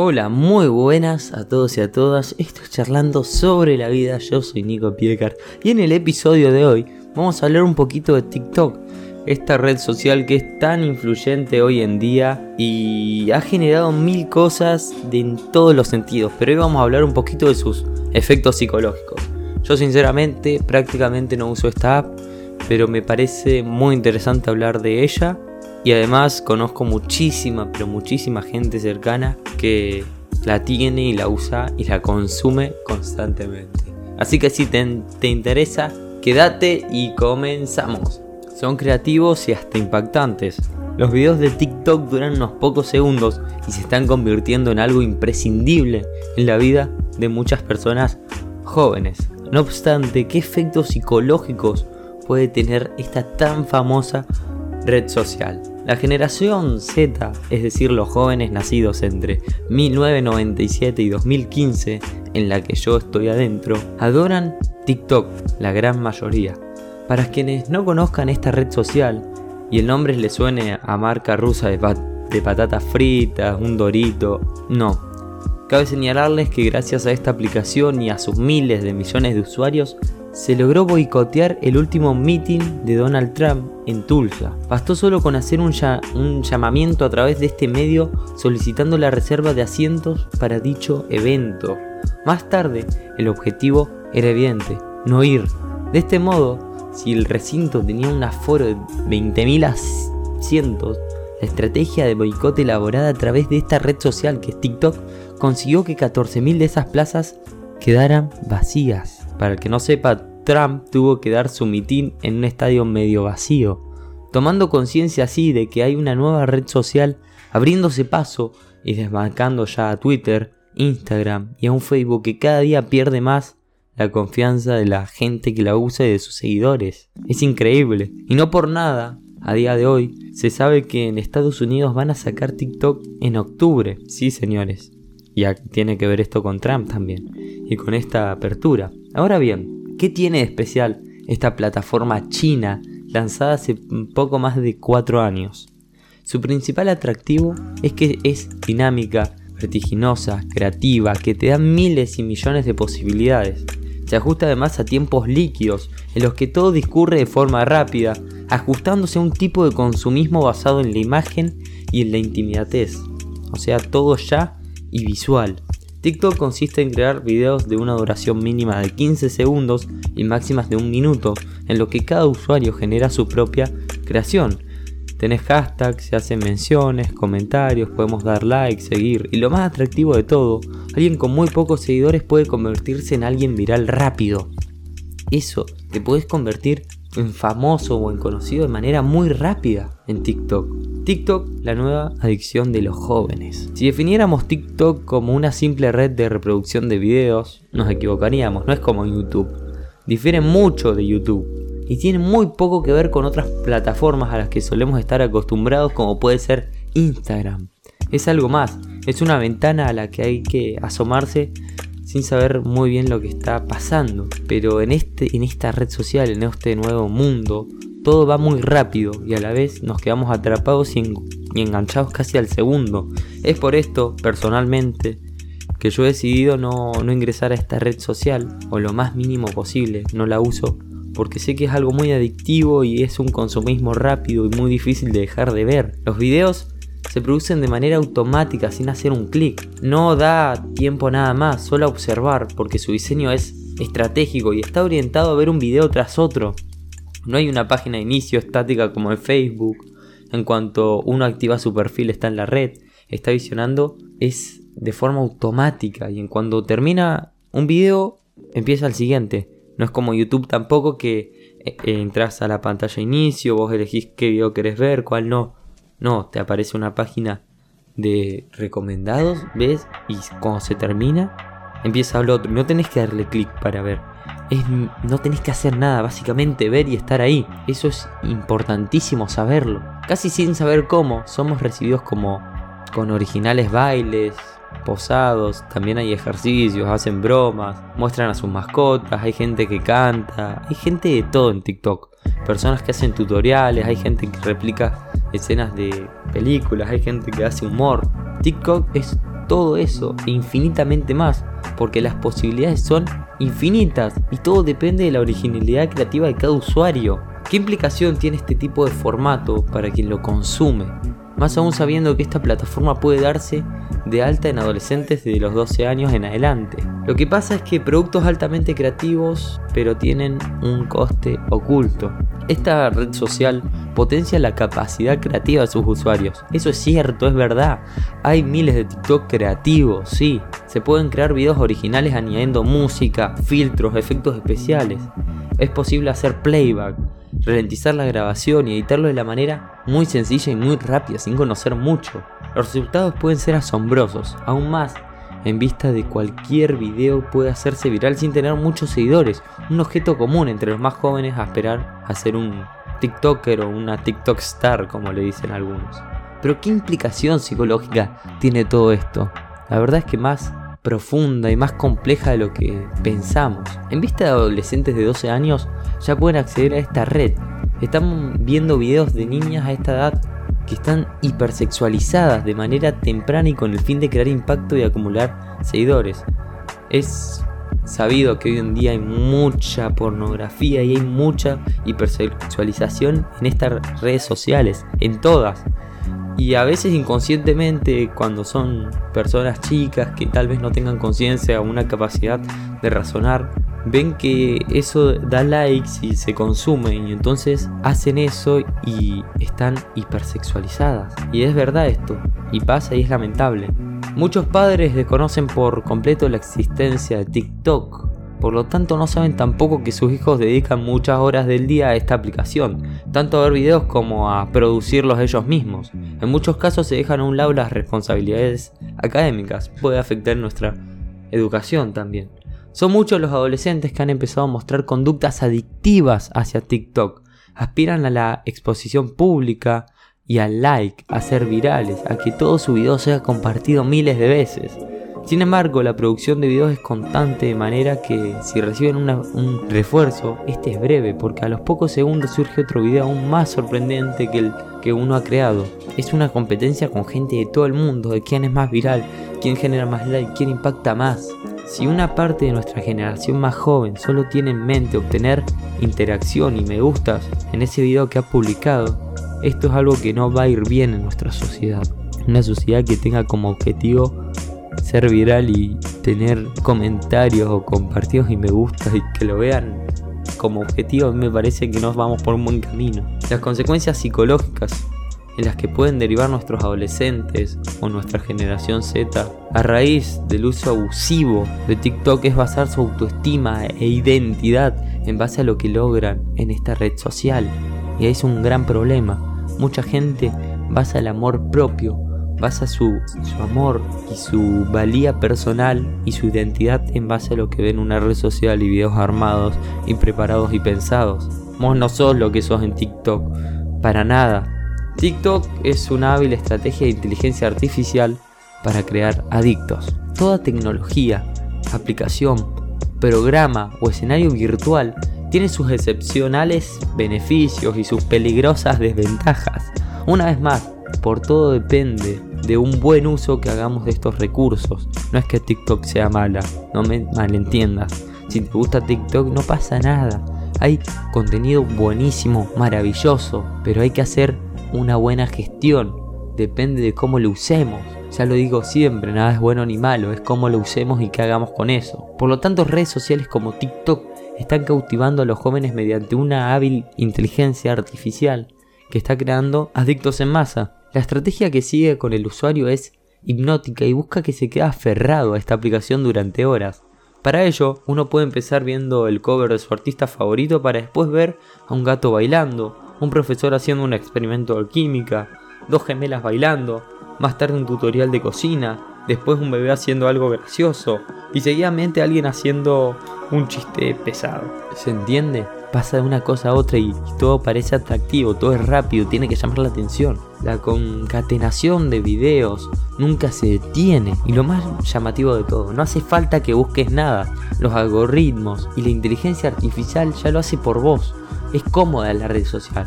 Hola, muy buenas a todos y a todas. Estoy charlando sobre la vida. Yo soy Nico Piecart y en el episodio de hoy vamos a hablar un poquito de TikTok, esta red social que es tan influyente hoy en día y ha generado mil cosas en todos los sentidos. Pero hoy vamos a hablar un poquito de sus efectos psicológicos. Yo sinceramente prácticamente no uso esta app, pero me parece muy interesante hablar de ella y además conozco muchísima, pero muchísima gente cercana que la tiene y la usa y la consume constantemente. Así que si te, te interesa, quédate y comenzamos. Son creativos y hasta impactantes. Los videos de TikTok duran unos pocos segundos y se están convirtiendo en algo imprescindible en la vida de muchas personas jóvenes. No obstante, ¿qué efectos psicológicos puede tener esta tan famosa red social. La generación Z, es decir, los jóvenes nacidos entre 1997 y 2015, en la que yo estoy adentro, adoran TikTok, la gran mayoría. Para quienes no conozcan esta red social y el nombre les suene a marca rusa de, de patatas fritas, un dorito, no. Cabe señalarles que gracias a esta aplicación y a sus miles de millones de usuarios, se logró boicotear el último meeting de Donald Trump en Tulsa. Bastó solo con hacer un, llamamiento a través de este medio solicitando la reserva de asientos para dicho evento. Más tarde, el objetivo era evidente, no ir. De este modo, si el recinto tenía un aforo de 20.000 asientos, la estrategia de boicot elaborada a través de esta red social que es TikTok consiguió que 14.000 de esas plazas quedaran vacías. Para el que no sepa, Trump tuvo que dar su mitin en un estadio medio vacío, tomando conciencia así de que hay una nueva red social abriéndose paso y desbancando ya a Twitter, Instagram y a un Facebook que cada día pierde más la confianza de la gente que la usa y de sus seguidores. Es increíble. Y no por nada, a día de hoy, se sabe que en Estados Unidos van a sacar TikTok en octubre. Sí, señores. Y tiene que ver esto con Trump también. Y con esta apertura. Ahora bien, ¿Qué tiene de especial esta plataforma china lanzada hace poco más de 4 años? Su principal atractivo es que es dinámica, vertiginosa, creativa, que te da miles y millones de posibilidades. Se ajusta además a tiempos líquidos, en los que todo discurre de forma rápida, ajustándose a un tipo de consumismo basado en la imagen y en la intimidadez. O sea, todo ya y visual. TikTok consiste en crear videos de una duración mínima de 15 segundos y máximas de un minuto, en lo que cada usuario genera su propia creación. Tenés hashtags, se hacen menciones, comentarios, podemos dar like, seguir y lo más atractivo de todo, alguien con muy pocos seguidores puede convertirse en alguien viral rápido. Eso, te puedes convertir en famoso o en conocido de manera muy rápida en TikTok. TikTok, la nueva adicción de los jóvenes. Si definiéramos TikTok como una simple red de reproducción de videos, nos equivocaríamos, no es como YouTube. Difiere mucho de YouTube y tiene muy poco que ver con otras plataformas a las que solemos estar acostumbrados como puede ser Instagram. Es algo más, es una ventana a la que hay que asomarse sin saber muy bien lo que está pasando. Pero en, este, en esta red social, en este nuevo mundo, todo va muy rápido y a la vez nos quedamos atrapados y, enganchados casi al segundo. Es por esto, personalmente, que yo he decidido no, no ingresar a esta red social o lo más mínimo posible, no la uso porque sé que es algo muy adictivo y es un consumismo rápido y muy difícil de dejar de ver. Los videos se producen de manera automática sin hacer un clic. No da tiempo nada más, solo a observar, porque su diseño es estratégico y está orientado a ver un video tras otro. No hay una página de inicio estática como en Facebook. En cuanto uno activa su perfil está en la red, está visionando, es de forma automática y en cuanto termina un video empieza el siguiente. No es como YouTube tampoco que eh, entras a la pantalla de inicio, vos elegís qué video querés ver, cuál no. No, te aparece una página de recomendados, ¿ves? Y cuando se termina, empieza el otro. No tenés que darle clic para ver. No tenés que hacer nada, básicamente ver y estar ahí. Eso es importantísimo saberlo. Casi sin saber cómo, somos recibidos como con originales bailes, posados, también hay ejercicios, hacen bromas, muestran a sus mascotas, hay gente que canta, hay gente de todo en TikTok. Personas que hacen tutoriales, hay gente que replica escenas de películas, hay gente que hace humor. TikTok es todo eso e infinitamente más, porque las posibilidades son infinitas y todo depende de la originalidad creativa de cada usuario. ¿Qué implicación tiene este tipo de formato para quien lo consume? Más aún sabiendo que esta plataforma puede darse de alta en adolescentes de los 12 años en adelante. Lo que pasa es que productos altamente creativos, pero tienen un coste oculto. Esta red social potencia la capacidad creativa de sus usuarios. Eso es cierto, es verdad. Hay miles de TikTok creativos, sí. Se pueden crear videos originales añadiendo música, filtros, efectos especiales. Es posible hacer playback, ralentizar la grabación y editarlo de la manera muy sencilla y muy rápida sin conocer mucho. Los resultados pueden ser asombrosos, aún más en vista de cualquier video puede hacerse viral sin tener muchos seguidores, un objeto común entre los más jóvenes a esperar a ser un TikToker o una TikTok star como le dicen algunos. Pero ¿qué implicación psicológica tiene todo esto? La verdad es que más profunda y más compleja de lo que pensamos. En vista de adolescentes de 12 años ya pueden acceder a esta red. Están viendo videos de niñas a esta edad que están hipersexualizadas de manera temprana y con el fin de crear impacto y acumular seguidores. Es sabido que hoy en día hay mucha pornografía y hay mucha hipersexualización en estas redes sociales, en todas. Y a veces inconscientemente, cuando son personas chicas que tal vez no tengan conciencia o una capacidad de razonar, ven que eso da likes y se consume y entonces hacen eso y están hipersexualizadas. Y es verdad esto, y pasa y es lamentable. Muchos padres desconocen por completo la existencia de TikTok por lo tanto no saben tampoco que sus hijos dedican muchas horas del día a esta aplicación, tanto a ver videos como a producirlos ellos mismos. En muchos casos se dejan a un lado las responsabilidades académicas, puede afectar nuestra educación también. Son muchos los adolescentes que han empezado a mostrar conductas adictivas hacia TikTok, aspiran a la exposición pública y al like, a ser virales, a que todo su video sea compartido miles de veces. Sin embargo, la producción de videos es constante de manera que si reciben un refuerzo, este es breve porque a los pocos segundos surge otro video aún más sorprendente que el que uno ha creado. Es una competencia con gente de todo el mundo, de quién es más viral, quién genera más like, quién impacta más. Si una parte de nuestra generación más joven solo tiene en mente obtener interacción y me gustas en ese video que ha publicado, esto es algo que no va a ir bien en nuestra sociedad. Una sociedad que tenga como objetivo ser viral y tener comentarios o compartidos y me gusta y que lo vean como objetivo, me parece que nos vamos por un buen camino. Las consecuencias psicológicas en las que pueden derivar nuestros adolescentes o nuestra generación Z a raíz del uso abusivo de TikTok es basar su autoestima e identidad en base a lo que logran en esta red social. Y es un gran problema. Mucha gente basa el amor propio basa su, amor y su valía personal y su identidad en base a lo que ve en una red social y videos armados, impreparados y pensados. Vos no sos lo que sos en TikTok, para nada. TikTok es una hábil estrategia de inteligencia artificial para crear adictos. Toda tecnología, aplicación, programa o escenario virtual tiene sus excepcionales beneficios y sus peligrosas desventajas. Una vez más, por todo depende de un buen uso que hagamos de estos recursos. No es que TikTok sea mala, no me malentiendas. Si te gusta TikTok no pasa nada. Hay contenido buenísimo, maravilloso, pero hay que hacer una buena gestión. Depende de cómo lo usemos. Ya lo digo siempre, nada es bueno ni malo, es cómo lo usemos y qué hagamos con eso. Por lo tanto, redes sociales como TikTok están cautivando a los jóvenes mediante una hábil inteligencia artificial que está creando adictos en masa. La estrategia que sigue con el usuario es hipnótica y busca que se quede aferrado a esta aplicación durante horas. Para ello, uno puede empezar viendo el cover de su artista favorito para después ver a un gato bailando, un profesor haciendo un experimento de química, dos gemelas bailando, más tarde un tutorial de cocina, después un bebé haciendo algo gracioso y seguidamente alguien haciendo un chiste pesado. ¿Se entiende? Pasa de una cosa a otra y, todo parece atractivo, todo es rápido, tiene que llamar la atención. La concatenación de videos nunca se detiene y lo más llamativo de todo, no hace falta que busques nada, los algoritmos y la inteligencia artificial ya lo hace por vos. Es cómoda la red social.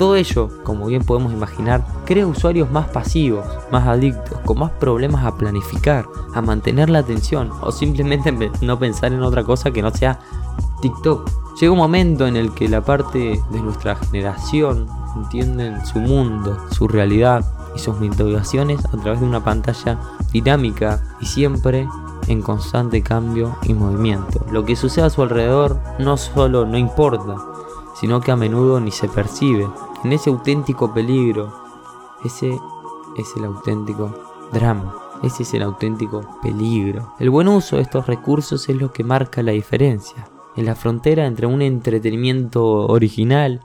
Todo ello, como bien podemos imaginar, crea usuarios más pasivos, más adictos, con más problemas a planificar, a mantener la atención o simplemente no pensar en otra cosa que no sea TikTok. Llega un momento en el que la parte de nuestra generación entienden su mundo, su realidad y sus motivaciones a través de una pantalla dinámica y siempre en constante cambio y movimiento. Lo que sucede a su alrededor no solo no importa, sino que a menudo ni se percibe. En ese auténtico peligro, ese es el auténtico drama. Ese es el auténtico peligro. El buen uso de estos recursos es lo que marca la diferencia. En la frontera entre un entretenimiento original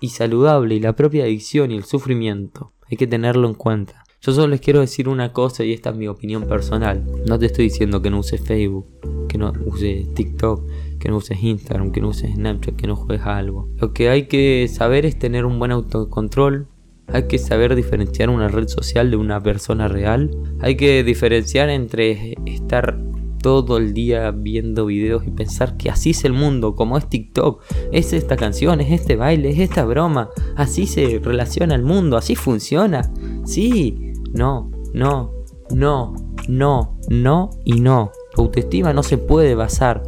y saludable y la propia adicción y el sufrimiento. Hay que tenerlo en cuenta. Yo solo les quiero decir una cosa y esta es mi opinión personal. No te estoy diciendo que no uses Facebook, que no uses TikTok, que no uses Instagram, que no uses Snapchat, que no juegues algo. Lo que hay que saber es tener un buen autocontrol. Hay que saber diferenciar una red social de una persona real. Hay que diferenciar entre estar todo el día viendo videos y pensar que así es el mundo, como es TikTok, es esta canción, es este baile, es esta broma, así se relaciona el mundo, así funciona. Sí, no, no, no, no, no y no. Tu autoestima no se puede basar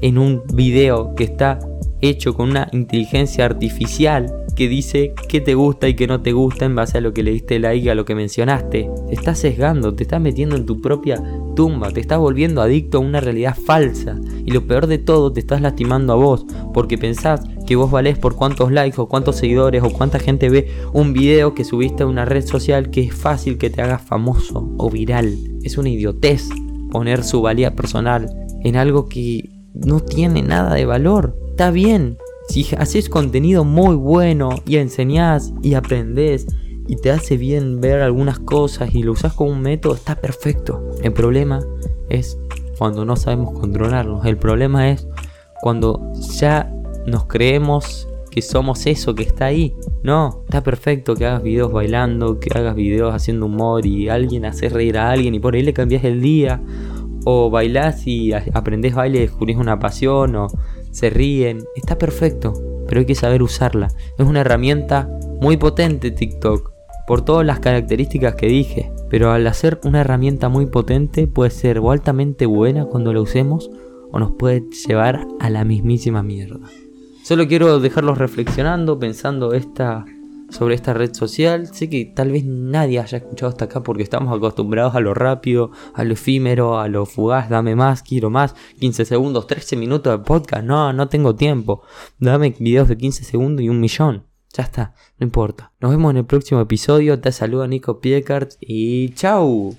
en un video que está hecho con una inteligencia artificial que dice qué te gusta y qué no te gusta en base a lo que le diste like, a lo que mencionaste. Te estás sesgando, te estás metiendo en tu propia tumba, te estás volviendo adicto a una realidad falsa. Y lo peor de todo, te estás lastimando a vos, porque pensás que vos valés por cuántos likes o cuántos seguidores o cuánta gente ve un video que subiste a una red social que es fácil que te haga famoso o viral. Es una idiotez poner su valía personal en algo que no tiene nada de valor. Está bien, si haces contenido muy bueno y enseñás y aprendés y te hace bien ver algunas cosas y lo usas como un método, está perfecto. El problema es cuando no sabemos controlarnos. El problema es cuando ya nos creemos que somos eso que está ahí. No, está perfecto que hagas videos bailando, que hagas videos haciendo humor y alguien hace reír a alguien y por ahí le cambias el día. O bailás y aprendés baile y descubrís una pasión o se ríen. Está perfecto, pero hay que saber usarla. Es una herramienta muy potente TikTok por todas las características que dije. Pero al hacer una herramienta muy potente puede ser o altamente buena cuando la usemos o nos puede llevar a la mismísima mierda. Solo quiero dejarlos reflexionando, pensando esta, sobre esta red social. Sé que tal vez nadie haya escuchado hasta acá porque estamos acostumbrados a lo rápido, a lo efímero, a lo fugaz. Dame más, quiero más. 15 segundos, 13 minutos de podcast. No, no tengo tiempo. Dame videos de 15 segundos y un millón. Ya está, no importa. Nos vemos en el próximo episodio. Te saluda Nico Piecart y chau.